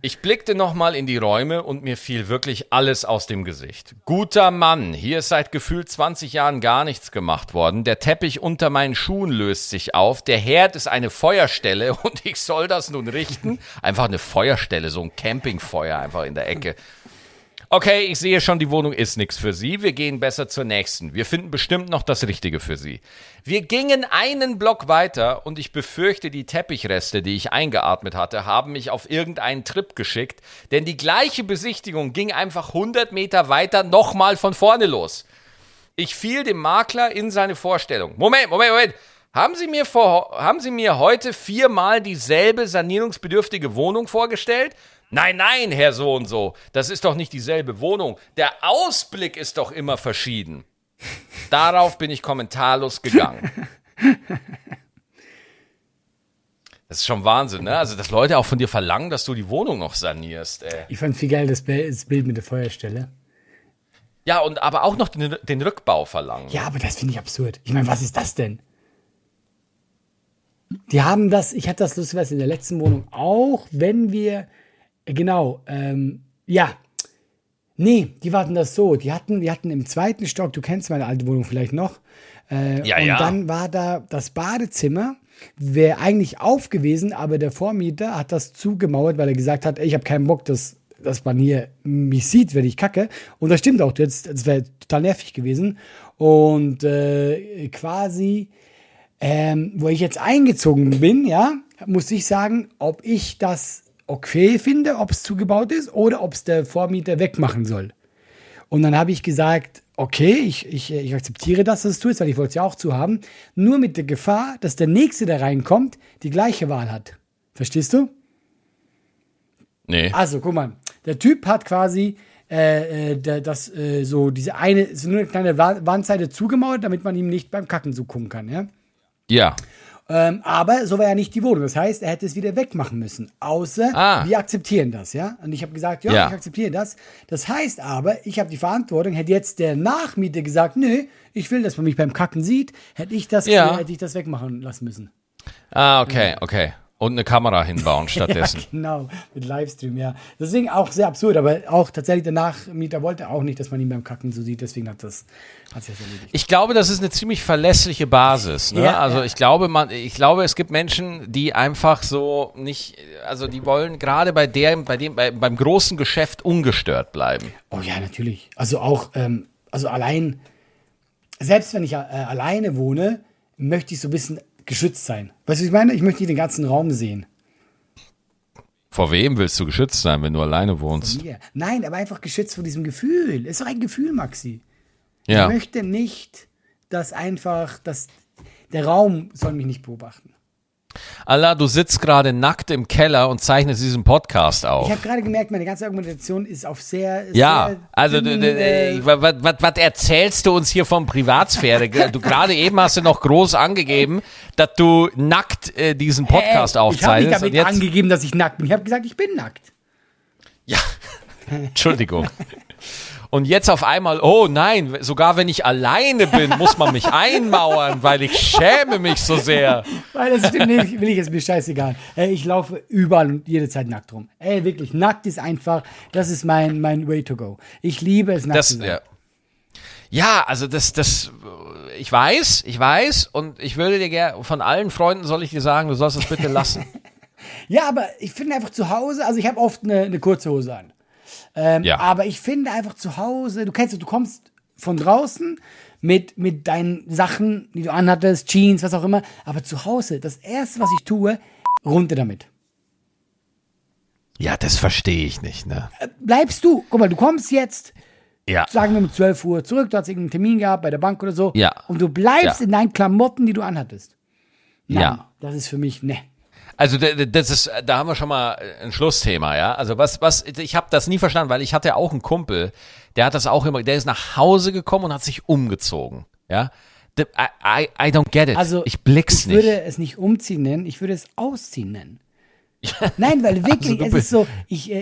Ich blickte nochmal in die Räume und mir fiel wirklich alles aus dem Gesicht. Guter Mann, hier ist seit gefühlt 20 Jahren gar nichts gemacht worden. Der Teppich unter meinen Schuhen löst sich auf. Der Herd ist eine Feuerstelle [LAUGHS] und ich soll das nun richten. Einfach eine Feuerstelle, so ein Campingfeuer einfach in der Ecke. Okay, ich sehe schon, die Wohnung ist nichts für Sie. Wir gehen besser zur nächsten. Wir finden bestimmt noch das Richtige für Sie. Wir gingen einen Block weiter und ich befürchte, die Teppichreste, die ich eingeatmet hatte, haben mich auf irgendeinen Trip geschickt, denn die gleiche Besichtigung ging einfach 100 Meter weiter nochmal von vorne los. Ich fiel dem Makler in seine Vorstellung. Moment, Moment, Moment. Haben Sie mir, vor, haben Sie mir heute viermal dieselbe sanierungsbedürftige Wohnung vorgestellt? Nein, nein, Herr so und so. Das ist doch nicht dieselbe Wohnung. Der Ausblick ist doch immer verschieden. [LAUGHS] Darauf bin ich kommentarlos gegangen. Das ist schon Wahnsinn, ne? Also, dass Leute auch von dir verlangen, dass du die Wohnung noch sanierst, ey. Ich fand viel geil das Bi- das Bild mit der Feuerstelle. Ja, und aber auch noch den, den Rückbau verlangen. Ja, aber das finde ich absurd. Ich meine, was ist das denn? Die haben das, ich hatte das lustigerweise in der letzten Wohnung auch, wenn wir, genau, ähm, ja, nee, die warten das so. Die hatten, die hatten im zweiten Stock, du kennst meine alte Wohnung vielleicht noch, äh, Ja, und ja. dann war da das Badezimmer, wäre eigentlich auf gewesen, aber der Vormieter hat das zugemauert, weil er gesagt hat, ey, ich habe keinen Bock, dass, dass man hier mich sieht, wenn ich kacke. Und das stimmt auch, das, das wäre total nervig gewesen. Und äh, quasi, ähm, wo ich jetzt eingezogen bin, ja, muss ich sagen, ob ich das okay finde, ob es zugebaut ist oder ob es der Vormieter wegmachen soll. Und dann habe ich gesagt, okay, ich, ich, ich akzeptiere das, dass es tust, weil ich wollte es ja auch zu haben. Nur mit der Gefahr, dass der Nächste, der reinkommt, die gleiche Wahl hat. Verstehst du? Nee. Also, guck mal, der Typ hat quasi äh, äh, da- das äh, so diese eine, so nur eine kleine Wa- Wandseite zugemauert, damit man ihm nicht beim Kacken zugucken kann, ja. Ja. Ähm, aber so war ja nicht die Wohnung. Das heißt, er hätte es wieder wegmachen müssen. Außer Ah. wir akzeptieren das, ja. Und ich habe gesagt, ja, Ja. ich akzeptiere das. Das heißt aber, ich habe die Verantwortung. Hätte jetzt der Nachmieter gesagt, nö, ich will, dass man mich beim Kacken sieht, hätte ich das, Ja. hätte ich das wegmachen lassen müssen. Ah, okay, okay. Und eine Kamera hinbauen [LAUGHS] stattdessen. Ja, genau, mit Livestream, ja. Deswegen auch sehr absurd, aber auch tatsächlich der Nachmieter wollte auch nicht, dass man ihn beim Kacken so sieht, deswegen hat das, hat sich das erledigt. Ich glaube, das ist eine ziemlich verlässliche Basis. Ne? Ja, also ja. ich glaube, man, ich glaube, es gibt Menschen, die einfach so nicht, also die wollen gerade bei der, bei dem, bei, beim großen Geschäft ungestört bleiben. Oh ja, natürlich. Also auch, ähm, also allein, selbst wenn ich äh, alleine wohne, möchte ich so ein bisschen geschützt sein. Weißt du, was ich meine? Ich möchte nicht den ganzen Raum sehen. Vor wem willst du geschützt sein, wenn du alleine wohnst? Nein, aber einfach geschützt vor diesem Gefühl. Es ist doch ein Gefühl, Maxi. Ja. Ich möchte nicht, dass einfach, dass der Raum soll mich nicht beobachten. Allah, du sitzt gerade nackt im Keller und zeichnest diesen Podcast Ich auf. habe gerade gemerkt, meine ganze Argumentation ist auf sehr. Ja, sehr also dünnen, äh, was, erzählst du uns hier vom Privatsphäre? [LAUGHS] Du gerade eben hast du noch groß angegeben, dass du nackt äh, diesen Podcast äh, Ich habe aufzeichnest. nicht damit angegeben, dass ich nackt bin. Ich habe gesagt, ich bin nackt. Ja, [LAUGHS] Entschuldigung. [LAUGHS] Und jetzt auf einmal, oh nein, sogar wenn ich alleine bin, muss man mich [LAUGHS] einmauern, weil ich schäme mich so sehr. Weil das stimmt nicht, will ich jetzt mir scheißegal. Ey, ich laufe überall und jede Zeit nackt rum. Ey, wirklich, nackt ist einfach, das ist mein, mein way to go. Ich liebe es, nackt Das, zu sein. ja. ja, also das, das, ich weiß, ich weiß und ich würde dir gerne, von allen Freunden soll ich dir sagen, du sollst das bitte lassen. [LAUGHS] Ja, aber ich finde einfach zu Hause, also ich habe oft eine, eine kurze Hose an. Ähm, Ja. Aber ich finde einfach zu Hause, du kennst du kommst von draußen mit, mit deinen Sachen, die du anhattest, Jeans, was auch immer, aber zu Hause, das erste, was ich tue, runter damit. Ja, das verstehe ich nicht, ne? Bleibst du, guck mal, du kommst jetzt, Ja. sagen wir um 12 Uhr zurück, du hast irgendeinen Termin gehabt bei der Bank oder so, Ja. und du bleibst Ja. in deinen Klamotten, die du anhattest. Nein, Ja. Das ist für mich, ne. Also das ist, da haben wir schon mal ein Schlussthema, ja. Also was, was, ich habe das nie verstanden, weil ich hatte auch einen Kumpel, der hat das auch immer, der ist nach Hause gekommen und hat sich umgezogen, ja. I, I, I don't get it. Also, ich blick's ich nicht. würde es nicht umziehen nennen, ich würde es ausziehen nennen. [LAUGHS] Nein, weil wirklich, du es ist so, ich, äh,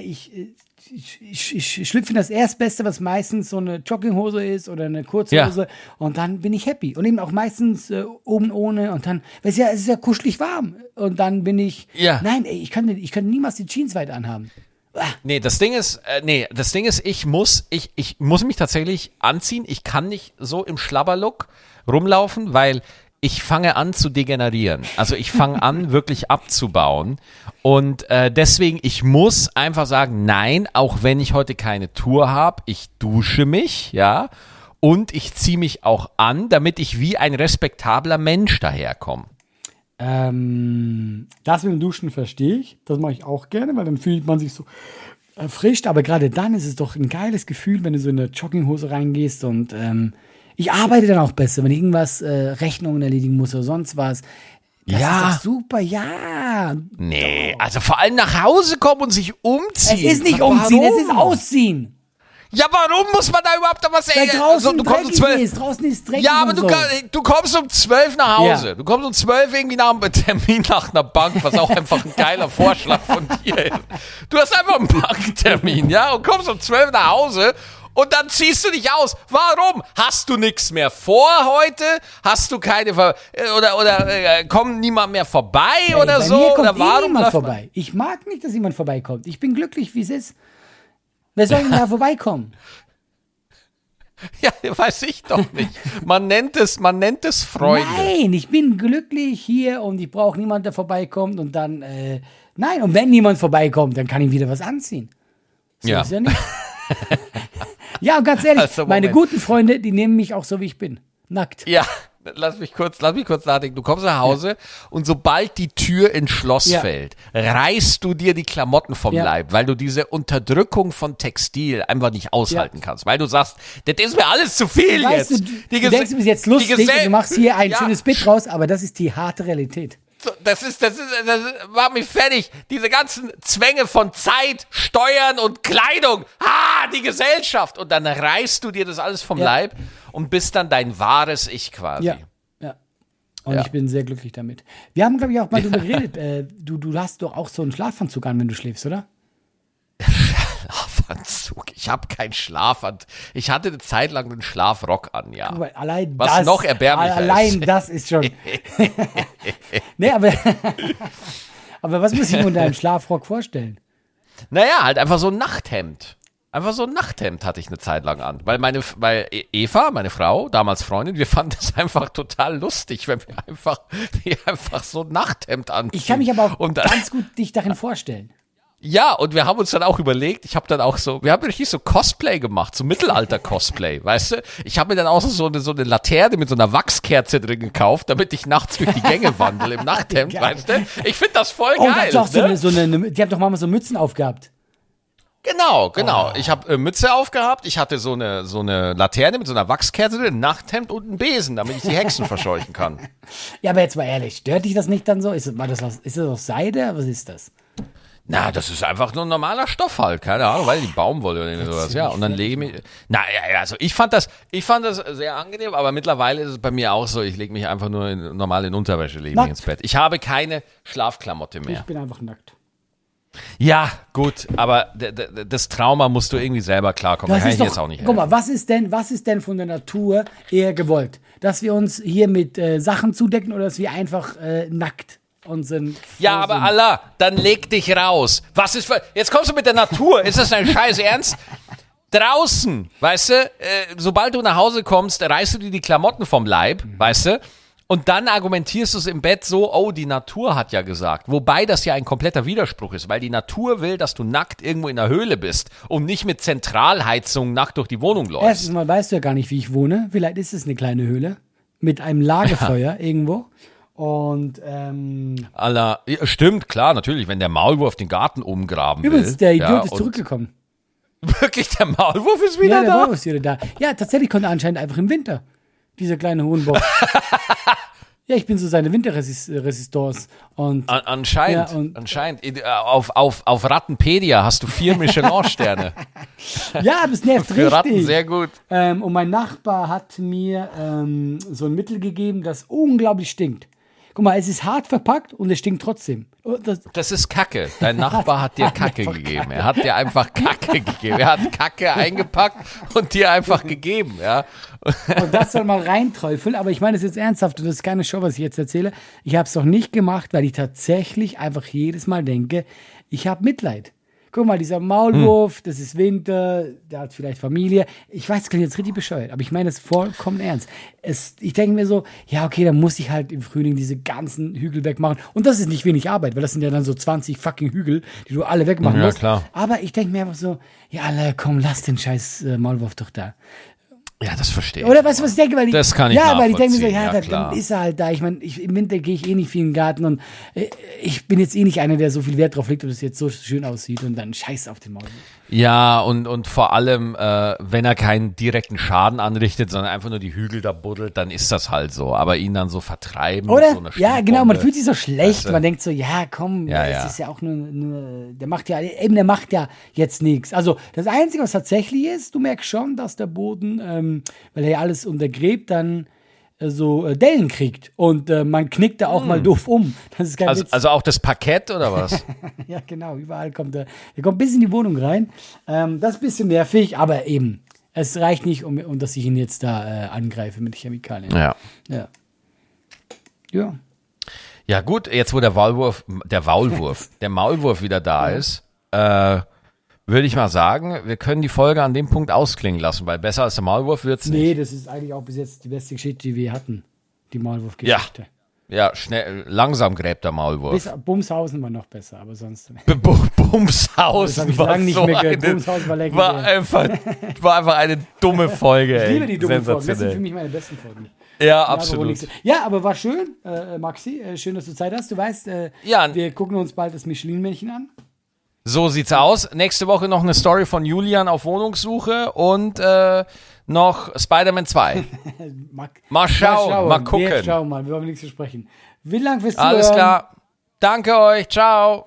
ich, ich, ich, ich schlüpfe in das Erstbeste, was meistens so eine Jogginghose ist oder eine kurze Ja. Und dann bin ich happy. Und eben auch meistens äh, oben ohne und dann, weil es ja, es ist ja kuschelig warm und dann bin ich, Ja. nein, ey, ich kann, ich kann niemals die Jeans weiter anhaben. Nee, das Ding ist, äh, nee, das Ding ist, ich muss, ich, ich muss mich tatsächlich anziehen. Ich kann nicht so im Schlabberlook rumlaufen, weil ich fange an zu degenerieren. Also ich fange an, [LAUGHS] wirklich abzubauen. Und äh, deswegen, ich muss einfach sagen, nein, auch wenn ich heute keine Tour habe, ich dusche mich, ja, und ich ziehe mich auch an, damit ich wie ein respektabler Mensch daherkomme. Ähm, das mit dem Duschen verstehe ich. Das mache ich auch gerne, weil dann fühlt man sich so erfrischt. Aber gerade dann ist es doch ein geiles Gefühl, wenn du so in eine Jogginghose reingehst und ähm, ich arbeite dann auch besser, wenn ich irgendwas äh, Rechnungen erledigen muss oder sonst was. Das Ja. ist doch super, ja. Nee, also vor allem nach Hause kommen und sich umziehen. Es ist nicht Warum? umziehen, es ist ausziehen. Ja, warum muss man da überhaupt noch was Weil ey, draußen so, du kommst um dreckig zwölf. ist, draußen ist dreckig Ja, aber du, so. kann, du kommst um zwölf nach Hause. Ja. Du kommst um zwölf irgendwie nach einem Termin nach einer Bank, was auch einfach ein geiler Vorschlag von dir ist. Du hast einfach einen Banktermin, ja, und kommst um zwölf nach Hause und dann ziehst du dich aus. Warum? Hast du nichts mehr vor heute? Hast du keine Ver äh, oder oder äh, kommt niemand mehr vorbei Ey, oder so? Mir kommt oder warum eh niemand vorbei. Ich mag nicht, dass jemand vorbeikommt. Ich bin glücklich, wie es ist. Wer soll denn da [LAUGHS] vorbeikommen? Ja, weiß ich doch nicht. Man nennt es, man nennt es Freude. Nein, ich bin glücklich hier und ich brauche niemanden, der vorbeikommt und dann, äh, nein, und wenn niemand vorbeikommt, dann kann ich wieder was anziehen. So Ja. ja nicht. [LAUGHS] ja, und ganz ehrlich, Also, meine guten Freunde, die nehmen mich auch so, wie ich bin. Nackt. Ja, lass mich kurz, lass mich kurz nachdenken. Du kommst nach Hause und sobald die Tür ins Schloss Ja. fällt, reißt du dir die Klamotten vom Ja. Leib, weil du diese Unterdrückung von Textil einfach nicht aushalten kannst, weil du sagst, das ist mir alles zu viel Weißt jetzt. du, Die du denkst, du bist jetzt lustig du machst hier ein Ja. schönes Bit raus, aber das ist die harte Realität. Du, das ist, das ist, das macht mich fertig. Diese ganzen Zwänge von Zeit, Steuern und Kleidung. Ah, die Gesellschaft. Und dann reißt du dir das alles vom Ja. Leib und bist dann dein wahres Ich quasi. Ja, ja. Und Ja. ich bin sehr glücklich damit. Wir haben, glaube ich, auch mal [LAUGHS] drüber geredet. Äh, du, du hast doch auch so einen Schlafanzug an, wenn du schläfst, oder? Ich habe keinen Schlafanzug. Ich hatte eine Zeit lang einen Schlafrock an, ja. Aber allein Was das, noch erbärmlicher Allein ist. das ist schon. [LAUGHS] nee, aber, [LAUGHS] aber was muss ich mir unter einem Schlafrock vorstellen? Naja, halt einfach so ein Nachthemd. Einfach so ein Nachthemd hatte ich eine Zeit lang an. Weil meine, weil E- Eva, meine Frau, damals Freundin, wir fanden es einfach total lustig, wenn wir einfach, [LAUGHS] wir einfach so ein Nachthemd anziehen. Ich kann mich aber auch ganz gut dich darin vorstellen. Ja, und wir haben uns dann auch überlegt, ich habe dann auch so, wir haben richtig so Cosplay gemacht, so Mittelalter-Cosplay, [LAUGHS] weißt du? Ich habe mir dann auch so eine, so eine Laterne mit so einer Wachskerze drin gekauft, damit ich nachts durch die Gänge [LAUGHS] wandle im Nachthemd, weißt du? Ich finde das voll Oh, geil. hat's auch so ne? eine, so eine, die haben doch mal so Mützen aufgehabt. Genau, genau. Ah. Ich habe äh, Mütze aufgehabt, ich hatte so eine, so eine Laterne mit so einer Wachskerze drin, ein Nachthemd und einen Besen, damit ich die Hexen [LAUGHS] verscheuchen kann. Ja, aber jetzt mal ehrlich, stört dich das nicht dann so? Ist, war das ist das aus Seide? Was ist das? Na, das ist einfach nur ein normaler Stoff halt, keine Ahnung, weil die Baumwolle oder sowas, ja. Und dann lege ich mich, na, ja, ja, also ich fand das, ich fand das sehr angenehm, aber mittlerweile ist es bei mir auch so, ich lege mich einfach nur in, normal in Unterwäsche, lege mich ins Bett. Ich habe keine Schlafklamotte Ich mehr. bin einfach nackt. Ja, gut, aber das Trauma musst du irgendwie selber klarkommen, da Das kann ist ich doch, jetzt auch nicht guck mal, helfen. was ist denn, was ist denn von der Natur eher gewollt? Dass wir uns hier mit äh, Sachen zudecken oder dass wir einfach äh, nackt unseren Ja, aber Allah, dann leg dich raus. Was ist für, jetzt kommst du mit der Natur, ist das dein Scheiß Ernst? Draußen, weißt du, äh, sobald du nach Hause kommst, reißt du dir die Klamotten vom Leib, weißt du? Und dann argumentierst du es im Bett so, oh, die Natur hat ja gesagt. Wobei das ja ein kompletter Widerspruch ist, weil die Natur will, dass du nackt irgendwo in der Höhle bist und nicht mit Zentralheizung nackt durch die Wohnung läufst. Erstens mal weißt du ja gar nicht, wie ich wohne. Vielleicht ist es eine kleine Höhle mit einem Lagerfeuer [LAUGHS] irgendwo. Und ähm, Allah, ja, stimmt, klar, natürlich, wenn der Maulwurf den Garten umgraben übrigens, will. der Idiot ja, ist zurückgekommen. [LAUGHS] Wirklich, der Maulwurf ist wieder Ja, der da. Wolf ist wieder da. Ja, tatsächlich konnte er anscheinend einfach im Winter. Dieser kleine Hohenbock. [LAUGHS] ja, ich bin so seine Winterresistance. Und An, anscheinend, Ja, und- anscheinend. In- äh, Auf, auf, auf Rattenpedia hast du vier [LAUGHS] Michelin-Sterne. ja, es nervt Für Ratten richtig. sehr gut. Ähm, und mein Nachbar hat mir ähm, so ein Mittel gegeben, das unglaublich stinkt. Guck mal, es ist hart verpackt und es stinkt trotzdem. Das, Das ist Kacke. Dein [LAUGHS] Nachbar hat dir Kacke gegeben. Er hat dir einfach Kacke gegeben. Er hat Kacke eingepackt und dir einfach gegeben, ja. und das soll mal reinträufeln. Aber ich meine es jetzt ernsthaft und das ist keine Show, was ich jetzt erzähle. Ich habe es doch nicht gemacht, weil ich tatsächlich einfach jedes Mal denke, ich habe Mitleid. Guck mal, dieser Maulwurf, das ist Winter, der hat vielleicht Familie. Ich weiß, das klingt jetzt richtig bescheuert, aber ich meine es vollkommen ernst. Es, ich denke mir so, ja, okay, dann muss ich halt im Frühling diese ganzen Hügel wegmachen. Und das ist nicht wenig Arbeit, weil das sind ja dann so 20 fucking Hügel, die du alle wegmachen Ja, musst. klar. Aber ich denke mir einfach so, ja, alle, komm, lass den scheiß äh, Maulwurf doch da. Ja, das verstehe ich. Oder du, was ich denke? Weil ich, Das kann ich Ja, weil ich denke mir so, ja, ja, dann, ist er halt da. Ich meine, ich, im Winter gehe ich eh nicht viel in den Garten und äh, ich bin jetzt eh nicht einer, der so viel Wert drauf legt, ob es jetzt so schön aussieht und dann scheiß auf den Maul. Ja, und, und vor allem, äh, wenn er keinen direkten Schaden anrichtet, sondern einfach nur die Hügel da buddelt, dann ist das halt so. Aber ihn dann so vertreiben. Oder? So ja, genau, man fühlt sich so schlecht. Weißt du? Man denkt so, ja, komm, Ja, es ja. ist ja auch nur, nur, der macht ja, eben, der macht ja jetzt nichts. Also, das Einzige, was tatsächlich ist, du merkst schon, dass der Boden, ähm, weil er ja alles untergräbt, dann so äh, Dellen kriegt. Und äh, man knickt da auch mal doof um. [LAUGHS] Das ist kein Hm. Also, Witz. also auch das Parkett oder was? [LAUGHS] Ja, genau, überall kommt er. Er kommt bis in die Wohnung rein. Ähm, das ist ein bisschen nervig, aber eben, es reicht nicht, um, um dass ich ihn jetzt da äh, angreife mit Chemikalien. ja. Ja. Ja. Ja gut, jetzt wo der Maulwurf, der Maulwurf, [LAUGHS] der Maulwurf wieder da ist, äh, würde ich mal sagen, wir können die Folge an dem Punkt ausklingen lassen, weil besser als der Maulwurf wird's nicht. Nee, das ist eigentlich auch bis jetzt die beste Geschichte, die wir hatten. Die Maulwurf-Geschichte. Ja, schnell, langsam gräbt der Maulwurf. Bis Bumshausen war noch besser, aber sonst. B- [LAUGHS] Das Bumshausen ich war nicht so mehr eine, Bumshausen war legendär. war einfach, war einfach eine dumme [LAUGHS] Folge. Ich liebe die dummen Folgen. Das sind für mich meine besten Folgen. Ja, absolut. nichts- Ja, aber war schön, äh, Maxi. Äh, schön, dass du Zeit hast. Du weißt, äh, Ja. wir gucken uns bald das Michelin-Männchen an. So sieht's aus. Nächste Woche noch eine Story von Julian auf Wohnungssuche und äh, noch Spider-Man 2. [LAUGHS] Mal, Mal schauen, mal gucken. Wir schauen mal, wir wollen nichts besprechen. Wie lange wirst du Alles klar. Danke euch. Ciao.